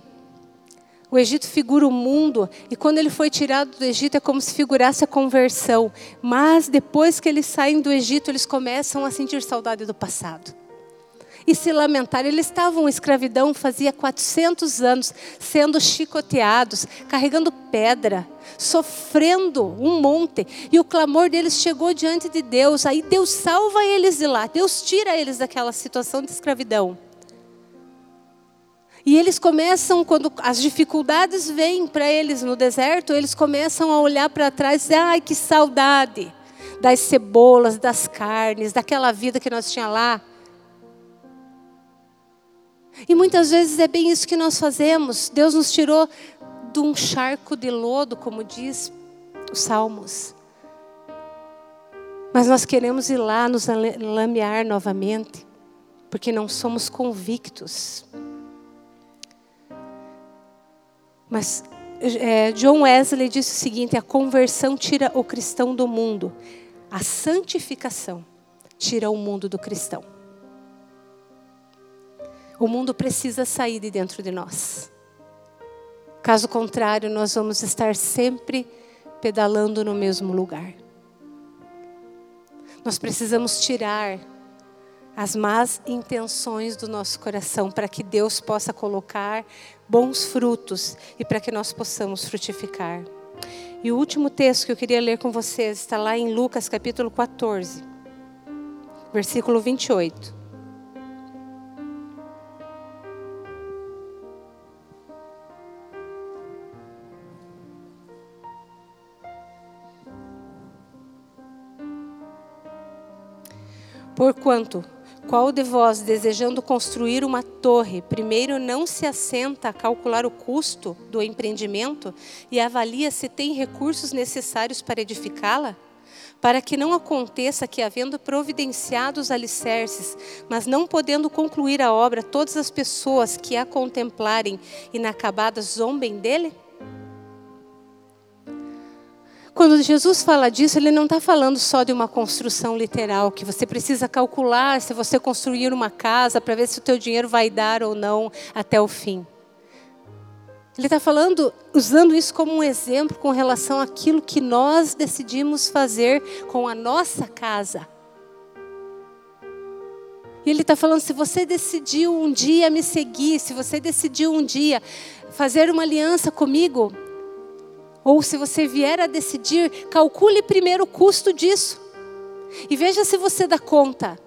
A: o Egito figura o mundo, e quando ele foi tirado do Egito é como se figurasse a conversão. Mas depois que eles saem do Egito, eles começam a sentir saudade do passado. e se lamentar. Eles estavam em escravidão fazia 400 anos, sendo chicoteados, carregando pedra, sofrendo um monte. E o clamor deles chegou diante de Deus. Aí Deus salva eles de lá, Deus tira eles daquela situação de escravidão. E eles começam, quando as dificuldades vêm para eles no deserto, eles começam a olhar para trás e dizer: ai, que saudade das cebolas, das carnes, daquela vida que nós tinha lá. E muitas vezes é bem isso que nós fazemos. Deus nos tirou de um charco de lodo, como diz os Salmos. Mas nós queremos ir lá nos lamear novamente, porque não somos convictos. Mas é, John Wesley disse o seguinte: a conversão tira o cristão do mundo, a santificação tira o mundo do cristão. O mundo precisa sair de dentro de nós. Caso contrário, nós vamos estar sempre pedalando no mesmo lugar. Nós precisamos tirar as más intenções do nosso coração para que Deus possa colocar bons frutos e para que nós possamos frutificar. E o último texto que eu queria ler com vocês está lá em Lucas capítulo 14, versículo 28. Porquanto qual de vós, desejando construir uma torre, primeiro não se assenta a calcular o custo do empreendimento e avalia se tem recursos necessários para edificá-la? Para que não aconteça que, havendo providenciado os alicerces, mas não podendo concluir a obra, todas as pessoas que a contemplarem inacabadas zombem dele? Quando Jesus fala disso, ele não está falando só de uma construção literal, que você precisa calcular se você construir uma casa para ver se o teu dinheiro vai dar ou não até o fim. Ele está falando, usando isso como um exemplo com relação àquilo que nós decidimos fazer com a nossa casa. E ele está falando: se você decidiu um dia me seguir, se você decidiu um dia fazer uma aliança comigo, ou se você vier a decidir, calcule primeiro o custo disso. E veja se você dá conta.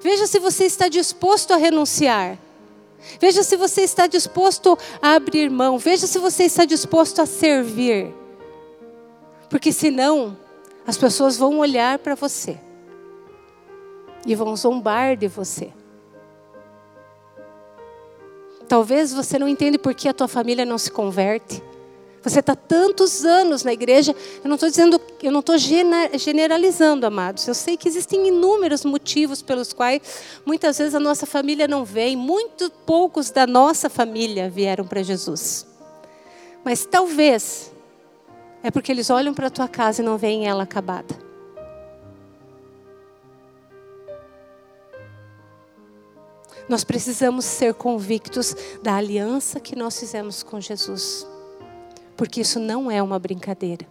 A: Veja se você está disposto a renunciar. Veja se você está disposto a abrir mão. Veja se você está disposto a servir. Porque senão, as pessoas vão olhar para você e vão zombar de você. Talvez você não entenda por que a tua família não se converte. Você está tantos anos na igreja. Eu não estou dizendo, eu não estou generalizando, amados. Eu sei que existem inúmeros motivos pelos quais muitas vezes a nossa família não vem. Muito poucos da nossa família vieram para Jesus. Mas talvez é porque eles olham para a tua casa e não veem ela acabada. Nós precisamos ser convictos da aliança que nós fizemos com Jesus porque isso não é uma brincadeira.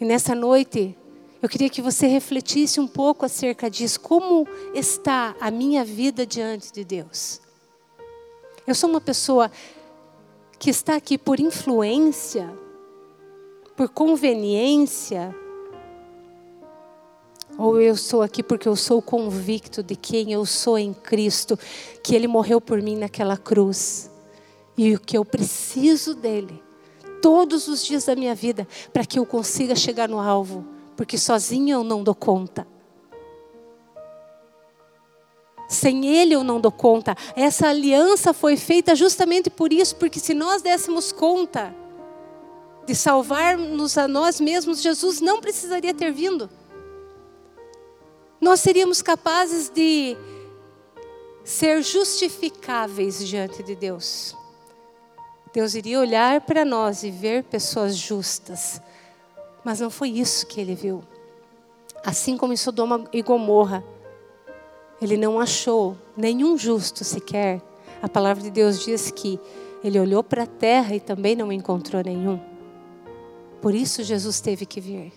A: E nessa noite, eu queria que você refletisse um pouco acerca disso. Como está a minha vida diante de Deus? Eu sou uma pessoa que está aqui por influência, por conveniência, ou eu sou aqui porque eu sou convicto de quem eu sou em Cristo, que Ele morreu por mim naquela cruz e o que eu preciso dele todos os dias da minha vida para que eu consiga chegar no alvo, porque sozinho eu não dou conta. Sem Ele eu não dou conta. Essa aliança foi feita justamente por isso, porque se nós dessemos conta de salvar-nos a nós mesmos, Jesus não precisaria ter vindo. Nós seríamos capazes de ser justificáveis diante de Deus. Deus iria olhar para nós e ver pessoas justas. Mas não foi isso que ele viu. Assim como em Sodoma e Gomorra, ele não achou nenhum justo sequer. A palavra de Deus diz que ele olhou para a terra e também não encontrou nenhum. Por isso Jesus teve que vir.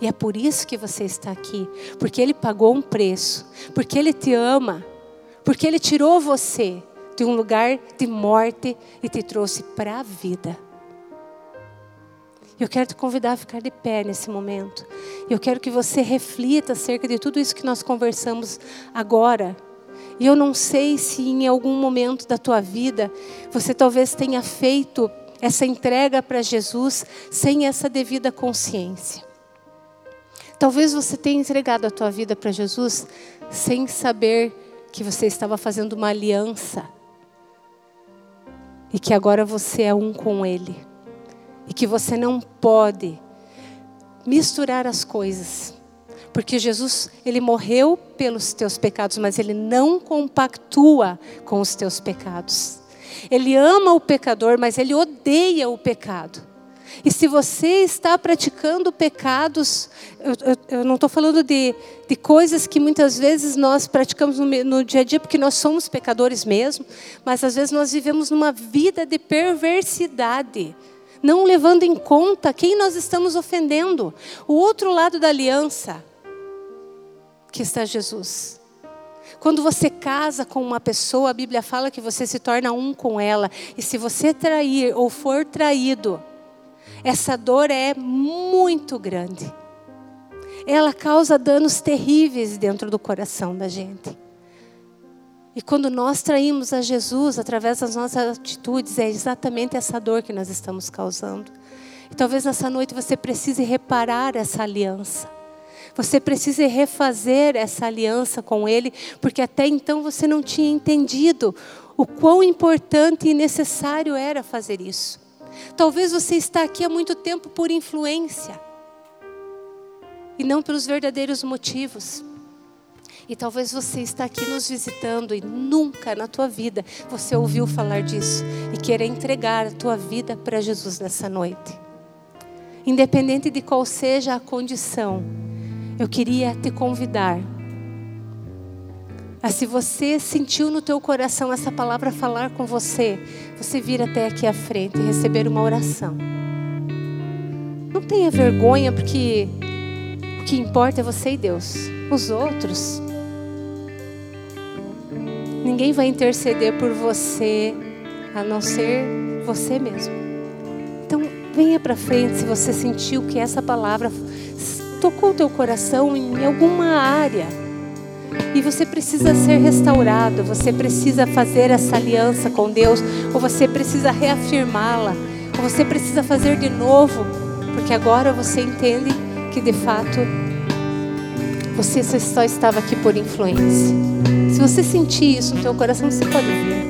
A: E é por isso que você está aqui, porque Ele pagou um preço, porque Ele te ama, porque Ele tirou você de um lugar de morte e te trouxe para a vida. Eu quero te convidar a ficar de pé nesse momento. Eu quero que você reflita acerca de tudo isso que nós conversamos agora. E eu não sei se em algum momento da tua vida você talvez tenha feito essa entrega para Jesus sem essa devida consciência. Talvez você tenha entregado a tua vida para Jesus sem saber que você estava fazendo uma aliança e que agora você é um com Ele e que você não pode misturar as coisas. Porque Jesus, ele morreu pelos teus pecados, mas ele não compactua com os teus pecados. Ele ama o pecador, mas ele odeia o pecado. E se você está praticando pecados, eu, eu, eu não estou falando de, de coisas que muitas vezes nós praticamos no, no dia a dia, porque nós somos pecadores mesmo, mas às vezes nós vivemos numa vida de perversidade, não levando em conta quem nós estamos ofendendo. O outro lado da aliança, que está Jesus. Quando você casa com uma pessoa, a Bíblia fala que você se torna um com ela. E se você trair ou for traído, essa dor é muito grande. Ela causa danos terríveis dentro do coração da gente. E quando nós traímos a Jesus através das nossas atitudes, é exatamente essa dor que nós estamos causando. E talvez nessa noite você precise reparar essa aliança. Você precisa refazer essa aliança com Ele, porque até então você não tinha entendido o quão importante e necessário era fazer isso. Talvez você está aqui há muito tempo por influência e não pelos verdadeiros motivos. E talvez você está aqui nos visitando e nunca na tua vida você ouviu falar disso e querer entregar a tua vida para Jesus nessa noite. Independente de qual seja a condição, eu queria te convidar se você sentiu no teu coração essa palavra falar com você, você vir até aqui à frente e receber uma oração. Não tenha vergonha, porque o que importa é você e Deus. Os outros, ninguém vai interceder por você a não ser você mesmo. Então, venha para frente se você sentiu que essa palavra tocou o teu coração em alguma área e você precisa ser restaurado, você precisa fazer essa aliança com Deus, ou você precisa reafirmá-la, ou você precisa fazer de novo, porque agora você entende que de fato você só estava aqui por influência. Se você sentir isso no teu coração, você pode vir.